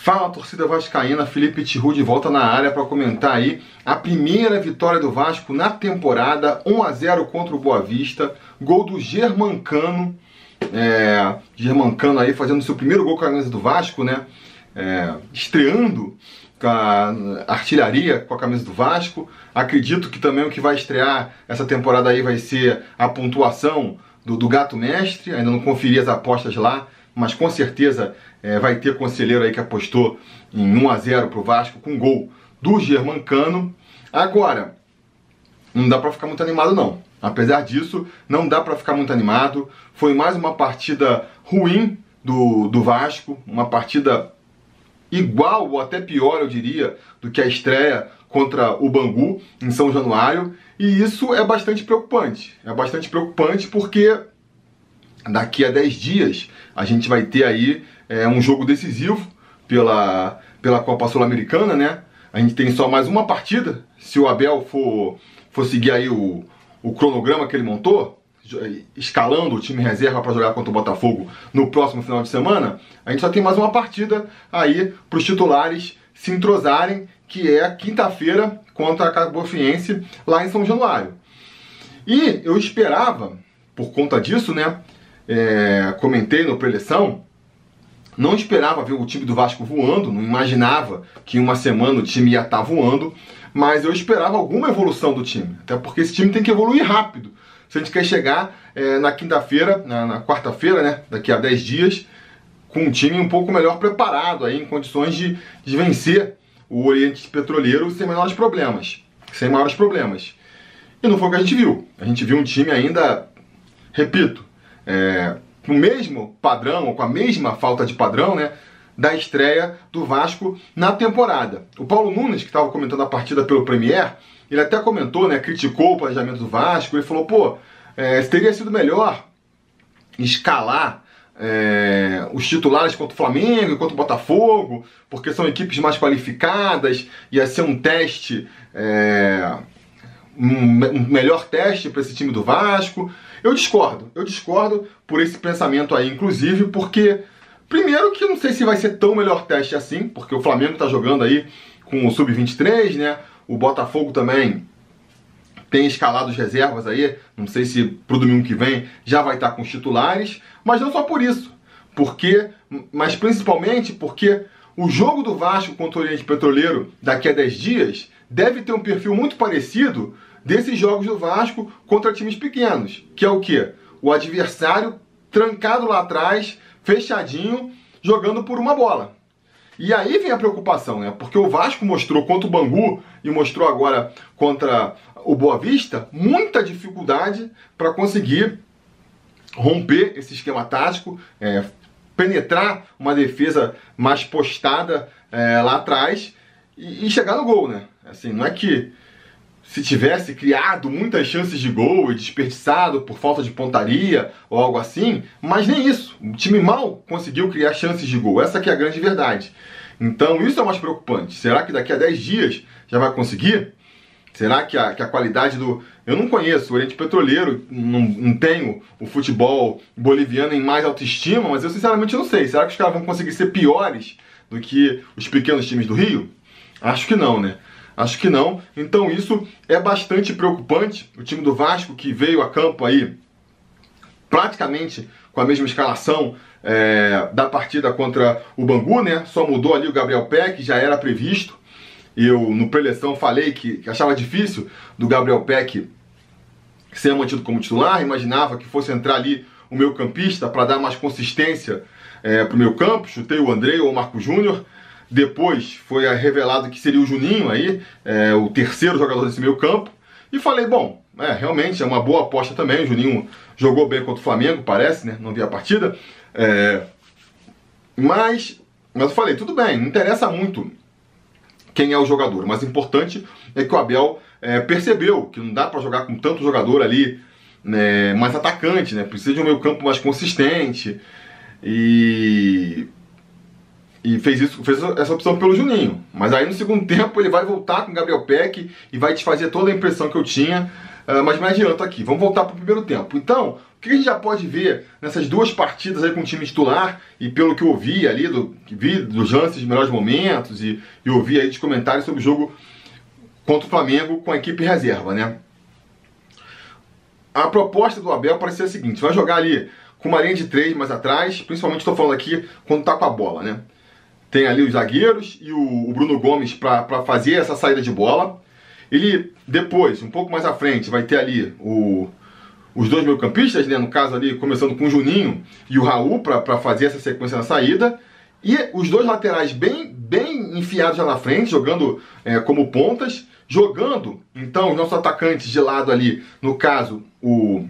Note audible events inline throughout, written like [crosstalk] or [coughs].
Fala torcida vascaína, Felipe Tiru de volta na área para comentar aí a primeira vitória do Vasco na temporada, 1 a 0 contra o Boa Vista, gol do Germancano, é, Germancano aí fazendo seu primeiro gol com a camisa do Vasco, né? É, estreando com a artilharia com a camisa do Vasco. Acredito que também o que vai estrear essa temporada aí vai ser a pontuação do, do Gato Mestre. Ainda não conferi as apostas lá, mas com certeza é, vai ter conselheiro aí que apostou em 1 a 0 pro Vasco com gol do Germancano. Agora, não dá para ficar muito animado não. Apesar disso, não dá para ficar muito animado. Foi mais uma partida ruim do, do Vasco, uma partida igual ou até pior, eu diria, do que a estreia contra o Bangu em São Januário. E isso é bastante preocupante. É bastante preocupante porque daqui a 10 dias a gente vai ter aí é, um jogo decisivo pela, pela Copa Sul-Americana, né? A gente tem só mais uma partida. Se o Abel for, for seguir aí o, o cronograma que ele montou, escalando o time reserva para jogar contra o Botafogo no próximo final de semana, a gente só tem mais uma partida aí para os titulares se entrosarem, que é quinta-feira contra a Cabofiense lá em São Januário. E eu esperava, por conta disso, né, é, comentei no preleção, não esperava ver o time do Vasco voando, não imaginava que em uma semana o time ia estar tá voando, mas eu esperava alguma evolução do time, até porque esse time tem que evoluir rápido. Se a gente quer chegar é, na quinta-feira, na, na quarta-feira, né, daqui a 10 dias, com um time um pouco melhor preparado, aí, em condições de, de vencer o Oriente Petroleiro sem menores problemas. Sem maiores problemas. E não foi o que a gente viu. A gente viu um time ainda, repito, é, o mesmo padrão, ou com a mesma falta de padrão, né? Da estreia do Vasco na temporada. O Paulo Nunes, que estava comentando a partida pelo Premier, ele até comentou, né? Criticou o planejamento do Vasco. Ele falou: pô, é, teria sido melhor escalar é, os titulares contra o Flamengo e contra o Botafogo, porque são equipes mais qualificadas, ia ser um teste, é, um, um melhor teste para esse time do Vasco. Eu discordo, eu discordo por esse pensamento aí, inclusive, porque, primeiro, que não sei se vai ser tão melhor teste assim, porque o Flamengo está jogando aí com o Sub-23, né? O Botafogo também tem escalado as reservas aí, não sei se pro domingo que vem já vai estar tá com os titulares, mas não só por isso, porque, mas principalmente porque o jogo do Vasco contra o Oriente Petroleiro daqui a 10 dias deve ter um perfil muito parecido desses jogos do Vasco contra times pequenos, que é o que? O adversário trancado lá atrás, fechadinho, jogando por uma bola. E aí vem a preocupação, né? Porque o Vasco mostrou contra o Bangu e mostrou agora contra o Boa Vista muita dificuldade para conseguir romper esse esquema tático, é, penetrar uma defesa mais postada é, lá atrás e, e chegar no gol, né? Assim, não é que se tivesse criado muitas chances de gol e desperdiçado por falta de pontaria ou algo assim, mas nem isso. O time mal conseguiu criar chances de gol. Essa que é a grande verdade. Então isso é mais preocupante. Será que daqui a 10 dias já vai conseguir? Será que a, que a qualidade do. Eu não conheço o Oriente Petroleiro, não, não tenho o futebol boliviano em mais autoestima, mas eu sinceramente não sei. Será que os caras vão conseguir ser piores do que os pequenos times do Rio? Acho que não, né? Acho que não. Então isso é bastante preocupante. O time do Vasco que veio a campo aí praticamente com a mesma escalação é, da partida contra o Bangu, né? Só mudou ali o Gabriel Peck, já era previsto. Eu no preleção falei que, que achava difícil do Gabriel Peck ser mantido como titular, imaginava que fosse entrar ali o meu campista para dar mais consistência é, para o meu campo. Chutei o André ou o Marco Júnior. Depois foi revelado que seria o Juninho aí, é, o terceiro jogador desse meio campo. E falei, bom, é, realmente é uma boa aposta também. O Juninho jogou bem contra o Flamengo, parece, né? Não vi a partida. É, mas, mas eu falei, tudo bem, não interessa muito quem é o jogador. Mas o importante é que o Abel é, percebeu que não dá para jogar com tanto jogador ali né, mais atacante, né? Precisa de um meio campo mais consistente. E e fez isso, fez essa opção pelo Juninho. Mas aí no segundo tempo ele vai voltar com o Gabriel Peck e vai desfazer toda a impressão que eu tinha uh, mas me adianto aqui. Vamos voltar para o primeiro tempo. Então, o que a gente já pode ver nessas duas partidas aí com o time titular e pelo que eu ouvi ali, do, vi dos lances de melhores momentos e, e ouvi aí de comentários sobre o jogo contra o Flamengo com a equipe reserva, né? A proposta do Abel parece ser a seguinte: vai jogar ali com uma linha de três mais atrás, principalmente estou falando aqui quando tá com a bola, né? Tem ali os zagueiros e o, o Bruno Gomes para fazer essa saída de bola. Ele depois, um pouco mais à frente, vai ter ali o, os dois meio-campistas, né? No caso ali, começando com o Juninho e o Raul para fazer essa sequência na saída. E os dois laterais bem, bem enfiados já na frente, jogando é, como pontas. Jogando, então, os nossos atacantes de lado ali, no caso, o,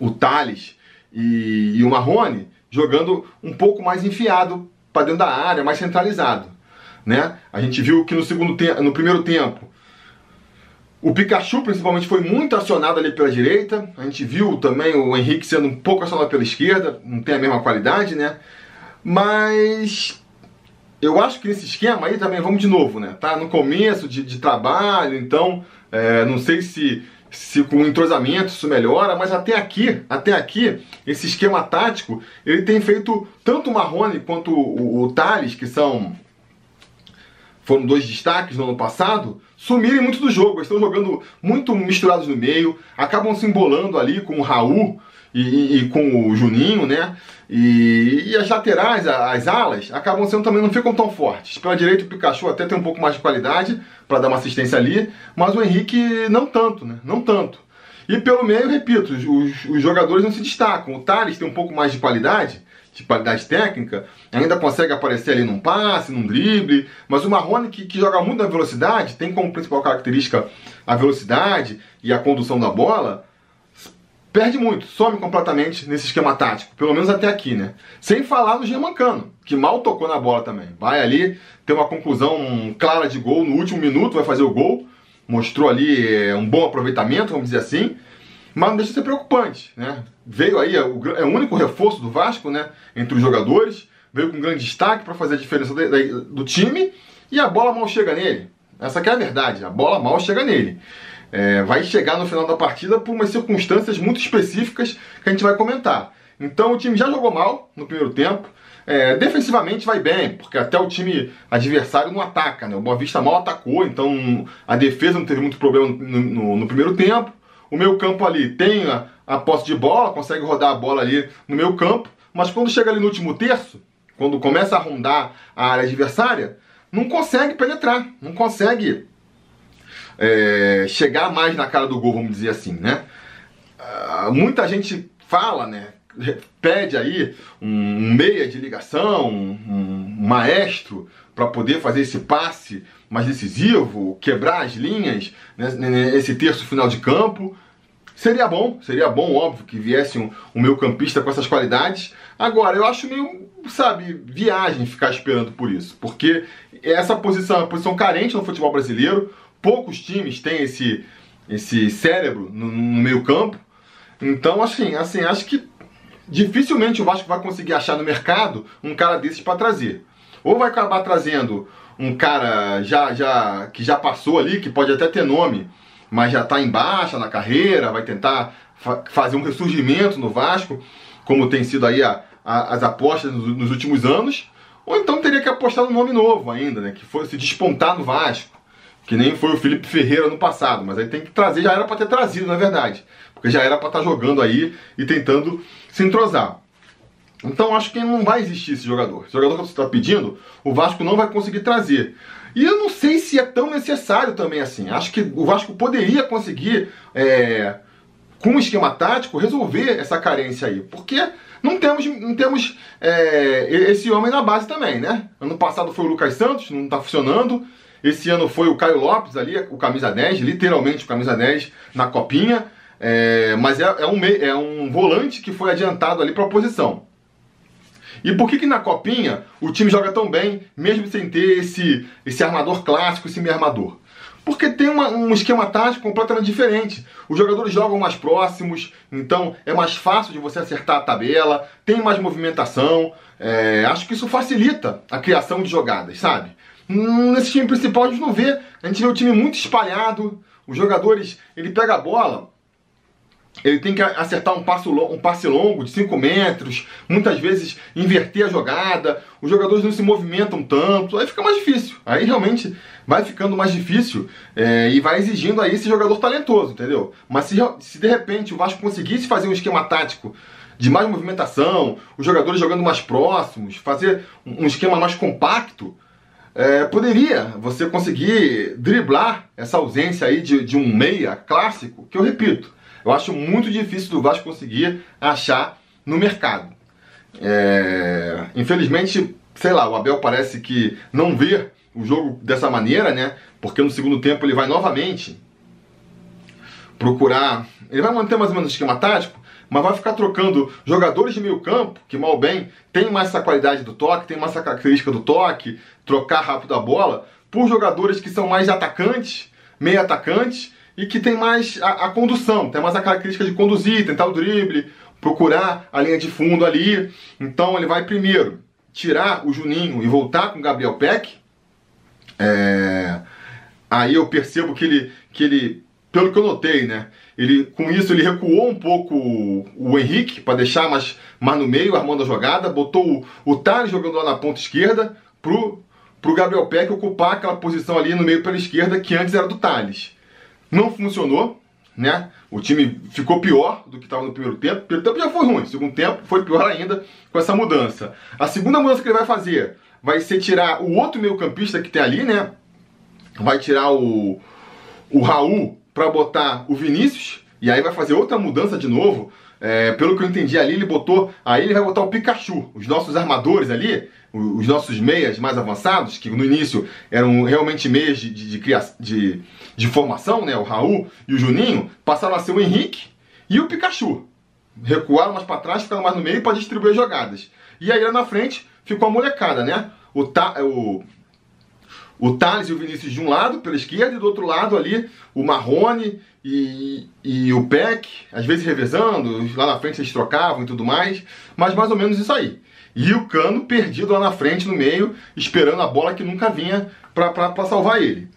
o Thales e, e o Marrone, jogando um pouco mais enfiado para dentro da área, mais centralizado. Né? A gente viu que no, segundo te no primeiro tempo o Pikachu, principalmente, foi muito acionado ali pela direita. A gente viu também o Henrique sendo um pouco acionado pela esquerda, não tem a mesma qualidade, né? Mas eu acho que nesse esquema aí também, vamos de novo, né? Tá no começo de, de trabalho, então é, não sei se, se com o entrosamento isso melhora, mas até aqui, até aqui, esse esquema tático, ele tem feito tanto o Marrone quanto o, o, o Thales, que são foram dois destaques no ano passado, sumirem muito do jogo. Eles estão jogando muito misturados no meio, acabam se embolando ali com o Raul e, e, com o Juninho, né? E, e, as laterais, as alas, acabam sendo também não ficam tão fortes. Pela direita o Pikachu até tem um pouco mais de qualidade para dar uma assistência ali, mas o Henrique não tanto, né? Não tanto. E pelo meio, repito, os, os jogadores não se destacam. O Thales tem um pouco mais de qualidade, de qualidade técnica, ainda consegue aparecer ali num passe, num drible, mas o Marrone, que, que joga muito na velocidade, tem como principal característica a velocidade e a condução da bola, perde muito, some completamente nesse esquema tático, pelo menos até aqui, né? Sem falar no Germancano, que mal tocou na bola também. Vai ali, tem uma conclusão clara de gol no último minuto, vai fazer o gol, mostrou ali é, um bom aproveitamento, vamos dizer assim, mas não deixa de ser preocupante, né? Veio aí, é o, é o único reforço do Vasco, né? Entre os jogadores, veio com grande destaque para fazer a diferença do, time e a bola mal chega nele. Essa é a verdade, a bola mal chega nele. É, vai chegar no final da partida por umas circunstâncias muito específicas que a gente vai comentar. Então o time já jogou mal no primeiro tempo. É, defensivamente vai bem, porque até o time adversário não ataca, né? O Boa Vista mal atacou, então a defesa não teve muito problema no, no, no primeiro tempo. O meu campo ali tem a, a posse de bola, consegue rodar a bola ali no meu campo, mas quando chega ali no último terço, quando começa a rondar a área adversária, não consegue penetrar, não consegue é, chegar mais na cara do gol, vamos dizer assim, né? Uh, muita gente fala, né? Pede aí um meia de ligação, um, um maestro para poder fazer esse passe mais decisivo, quebrar as linhas né, nesse terço final de campo. Seria bom, seria bom, óbvio, que viesse um, um campista com essas qualidades. Agora, eu acho meio, sabe, viagem ficar esperando por isso, porque essa posição é uma posição carente no futebol brasileiro. Poucos times têm esse, esse cérebro no, no meio campo. Então, assim, assim, acho que dificilmente o Vasco vai conseguir achar no mercado um cara desses para trazer. Ou vai acabar trazendo um cara já, já que já passou ali, que pode até ter nome, mas já está em baixa na carreira, vai tentar fa fazer um ressurgimento no Vasco, como tem sido aí a, a, as apostas nos, nos, últimos anos, ou então teria que apostar no nome novo ainda, né, que fosse despontar no Vasco, que nem foi o Felipe Ferreira no passado, mas aí tem que trazer, já era para ter trazido, na verdade, porque já era para estar tá jogando aí e tentando se entrosar. Então acho que não vai existir esse jogador. Esse jogador que você está pedindo, o Vasco não vai conseguir trazer. E eu não sei se é tão necessário também assim. Acho que o Vasco poderia conseguir, é, com um esquema tático, resolver essa carência aí. Porque não temos, não temos é, esse homem na base também, né? Ano passado foi o Lucas Santos, não está funcionando. Esse ano foi o Caio Lopes ali, o camisa 10, literalmente o camisa 10 na copinha. É, mas é, é, um, é um volante que foi adiantado ali para a posição. E por que, que na copinha o time joga tão bem, mesmo sem ter esse, esse armador clássico, esse meio armador? Porque tem uma, um esquema tático completamente diferente. Os jogadores jogam mais próximos, então é mais fácil de você acertar a tabela, tem mais movimentação. É, acho que isso facilita a criação de jogadas, sabe? Nesse time principal a gente não vê, a gente vê o time muito espalhado, Os jogadores, ele pega a bola, ele tem que acertar um, passo, um passe longo de 5 metros, muitas vezes inverter a jogada, os jogadores não se movimentam tanto, aí fica mais difícil. Aí realmente vai ficando mais difícil é, e vai exigindo aí esse jogador talentoso, entendeu? Mas se, se de repente o Vasco conseguisse fazer um esquema tático de mais movimentação, os jogadores jogando mais próximos, fazer um esquema mais compacto, é, poderia você conseguir driblar essa ausência aí de, de um meia clássico, que eu repito, eu acho muito difícil do Vasco conseguir achar no mercado. É, infelizmente, sei lá, o Abel parece que não vê o jogo dessa maneira, né? Porque no segundo tempo ele vai novamente procurar. Ele vai manter mais ou menos o esquema tático, mas vai ficar trocando jogadores de meio campo, que mal bem tem mais essa qualidade do toque, tem mais essa característica do toque, trocar rápido a bola, por jogadores que são mais atacantes, meio atacantes, e que tem mais a, a, condução, tem mais a característica de conduzir, tentar o drible, procurar a linha de fundo ali. Então ele vai primeiro tirar o Juninho e voltar com o Gabriel Peck. É... Aí eu percebo que ele, que ele, pelo que eu notei, né? Ele, com isso ele recuou um pouco o, o Henrique para deixar mais, mais no meio, armando a jogada, botou o, o Thales jogando lá na ponta esquerda pro, pro Gabriel Peck ocupar aquela posição ali no meio pela esquerda que antes era do Thales. Não funcionou, né? O time ficou pior do que estava no primeiro tempo. O primeiro tempo já foi ruim, o segundo tempo foi pior ainda com essa mudança. A segunda mudança que ele vai fazer vai ser tirar o outro meio-campista que tem ali, né? Vai tirar o, o Raul para botar o Vinícius. E aí vai fazer outra mudança de novo. É, pelo que eu entendi ali, ele botou. Aí ele vai botar o Pikachu. Os nossos armadores ali, os nossos meias mais avançados, que no início eram realmente meias de, de, de, de formação, né, o Raul e o Juninho, passaram a ser o Henrique e o Pikachu. Recuaram mais para trás, ficaram mais no meio para distribuir jogadas. E aí lá na frente ficou a molecada, né? O, ta, o, o Thales e o Vinícius de um lado, pela esquerda, e do outro lado ali o Marrone e, e o Peck, às vezes revezando, lá na frente eles trocavam e tudo mais, mas mais ou menos isso aí. E o Cano perdido lá na frente, no meio, esperando a bola que nunca vinha para salvar ele.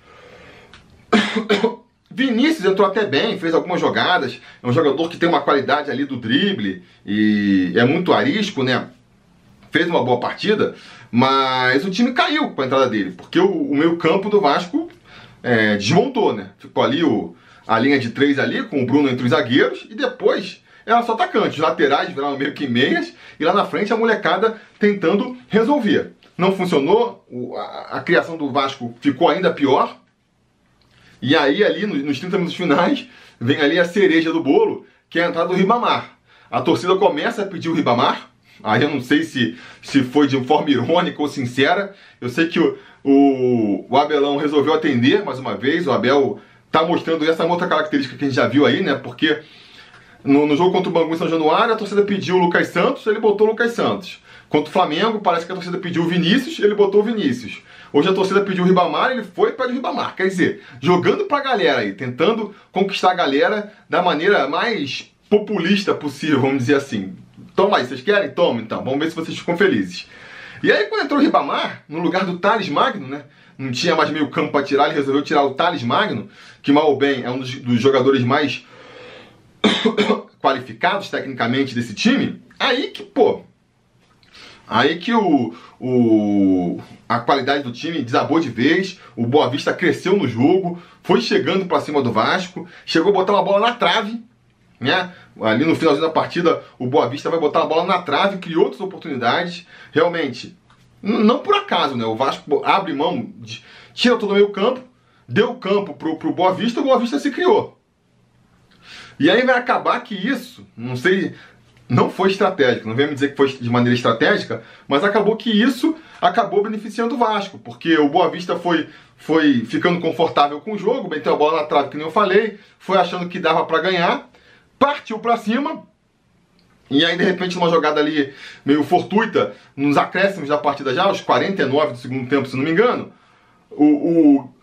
[coughs] Vinícius entrou até bem, fez algumas jogadas. É um jogador que tem uma qualidade ali do drible e é muito arisco, né? Fez uma boa partida, mas o time caiu com a entrada dele, porque o, o meio campo do Vasco é, desmontou, né? Ficou ali o, a linha de três ali, com o Bruno entre os zagueiros, e depois era só atacante. Os laterais viraram meio que meias, e lá na frente a molecada tentando resolver. Não funcionou, a, a criação do Vasco ficou ainda pior, e aí, ali, nos 30 minutos finais, vem ali a cereja do bolo, que é a entrada do Ribamar. A torcida começa a pedir o Ribamar. Aí eu não sei se, se foi de forma irônica ou sincera. Eu sei que o, o, o Abelão resolveu atender mais uma vez. O Abel tá mostrando essa outra característica que a gente já viu aí, né? Porque no, no jogo contra o Bangu em São Januário, a torcida pediu o Lucas Santos, ele botou o Lucas Santos. Contra o Flamengo, parece que a torcida pediu o Vinícius, ele botou o Vinícius. Hoje a torcida pediu o Ribamar, ele foi para o Ribamar. Quer dizer, jogando para a galera aí, tentando conquistar a galera da maneira mais populista possível, vamos dizer assim. Toma aí, vocês querem? Toma então, vamos ver se vocês ficam felizes. E aí quando entrou o Ribamar, no lugar do Thales Magno, né? Não tinha mais meio campo para tirar, ele resolveu tirar o Thales Magno, que mal ou bem é um dos, dos jogadores mais [coughs] qualificados tecnicamente desse time. Aí que, pô, Aí que o, o, a qualidade do time desabou de vez, o Boa Vista cresceu no jogo, foi chegando para cima do Vasco, chegou a botar uma bola na trave, né? Ali no finalzinho da partida, o Boa Vista vai botar a bola na trave, criou outras oportunidades. Realmente, não por acaso, né? O Vasco abre mão, de, tira todo o meio campo, deu campo pro, pro Boa Vista, o Boa Vista se criou. E aí vai acabar que isso, não sei não foi estratégico, não vem me dizer que foi de maneira estratégica, mas acabou que isso acabou beneficiando o Vasco, porque o Boa Vista foi, foi ficando confortável com o jogo, meteu a bola na trave, que nem eu falei, foi achando que dava para ganhar, partiu para cima, e aí de repente uma jogada ali meio fortuita, nos acréscimos da partida já, aos 49 do segundo tempo, se não me engano, o, o,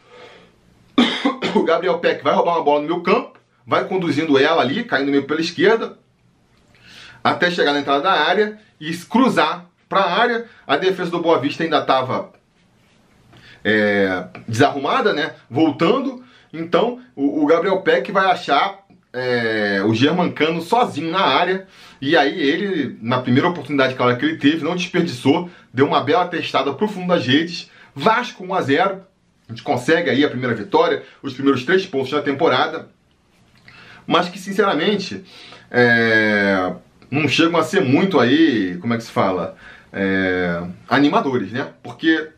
[coughs] o Gabriel Peck vai roubar uma bola no meu campo, vai conduzindo ela ali, caindo meio pela esquerda, até chegar na entrada da área e cruzar para a área. A defesa do Boa Vista ainda estava é, desarrumada, né? Voltando. Então o, o Gabriel Peck vai achar é, o Germancano sozinho na área. E aí ele, na primeira oportunidade que ele teve, não desperdiçou, deu uma bela testada pro fundo das redes. Vasco 1 a 0 A gente consegue aí a primeira vitória, os primeiros três pontos da temporada. Mas que, sinceramente, é, não chegam a ser muito aí, como é que se fala? É, animadores, né? Porque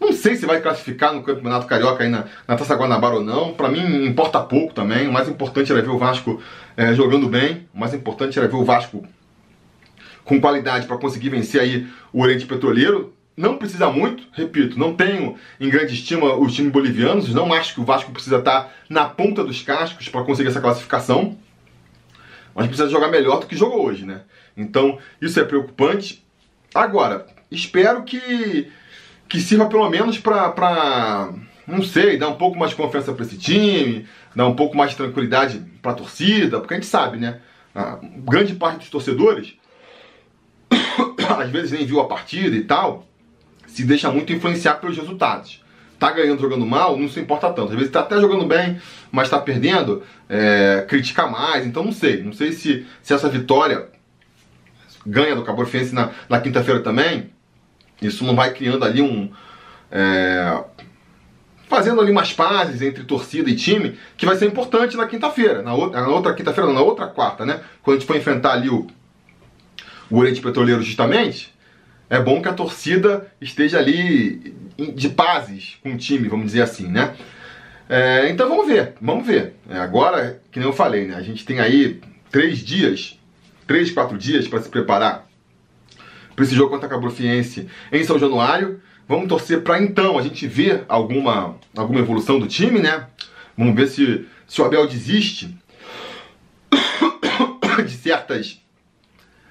não sei se vai classificar no Campeonato Carioca aí na, na Taça Guanabara ou não. Para mim importa pouco também. O mais importante era ver o Vasco é, jogando bem. O mais importante era ver o Vasco com qualidade para conseguir vencer aí o Oriente Petroleiro. Não precisa muito, repito, não tenho em grande estima os times bolivianos, não acho que o Vasco precisa estar na ponta dos cascos para conseguir essa classificação, mas precisa jogar melhor do que jogou hoje, né? Então, isso é preocupante. Agora, espero que que sirva pelo menos para, não sei, dar um pouco mais de confiança para esse time, dar um pouco mais de tranquilidade para a torcida, porque a gente sabe, né? A grande parte dos torcedores, [coughs] às vezes nem viu a partida e tal, se deixa muito influenciar pelos resultados. Tá ganhando, jogando mal, não se importa tanto. Às vezes tá até jogando bem, mas tá perdendo, é, critica mais. Então não sei. Não sei se, se essa vitória ganha do Cabo Friense na, na quinta-feira também isso não vai criando ali um. É, fazendo ali umas pazes entre torcida e time, que vai ser importante na quinta-feira. Na outra, na outra quinta-feira, na outra quarta, né? Quando a gente for enfrentar ali o, o Oriente Petroleiro justamente, é bom que a torcida esteja ali de pazes com o time, vamos dizer assim, né? É, então vamos ver, vamos ver. É, agora, que nem eu falei, né? A gente tem aí três dias, três, quatro dias para se preparar para esse jogo contra a Cabrofiense em São Januário. Vamos torcer para então a gente ver alguma, alguma evolução do time, né? Vamos ver se, se o Abel desiste [coughs] de certas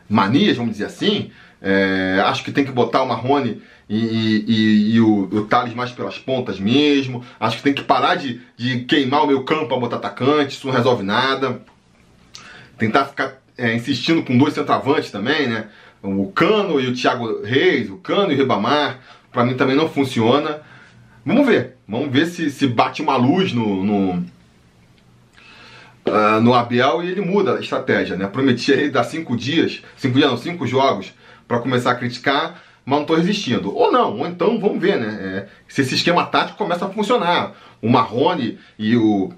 manias, vamos dizer assim. É, acho que tem que botar o Marrone e, e, e o, o Thales mais pelas pontas mesmo. Acho que tem que parar de, de queimar o meu campo para botar atacante, isso não resolve nada. Tentar ficar é, insistindo com dois centroavantes também, né? O Cano e o Thiago Reis, o Cano e o Ribamar, para mim também não funciona. Vamos ver, vamos ver se, se bate uma luz no, no, uh, no Abel e ele muda a estratégia, né? Prometi ele dar cinco dias, cinco dias não, cinco jogos para começar a criticar, mas não estou resistindo. Ou não, ou então vamos ver, né? É, se esse esquema tático começa a funcionar. O Marrone e o,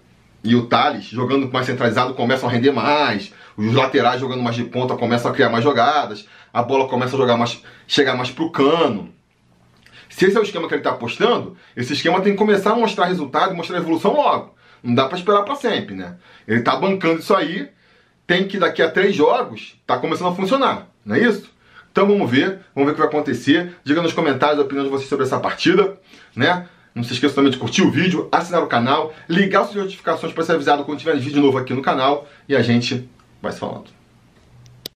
e o Thales jogando mais centralizado começam a render mais, os laterais jogando mais de ponta começam a criar mais jogadas, a bola começa a jogar mais, chegar mais pro cano. Se esse é o esquema que ele está apostando, esse esquema tem que começar a mostrar resultado mostrar evolução logo. Não dá para esperar para sempre, né? Ele está bancando isso aí, tem que daqui a três jogos tá começando a funcionar, não é isso? Então vamos ver, vamos ver o que vai acontecer. Diga nos comentários a opinião de vocês sobre essa partida, né? Não se esqueça também de curtir o vídeo, assinar o canal, ligar as notificações para ser avisado quando tiver vídeo novo aqui no canal e a gente vai se falando.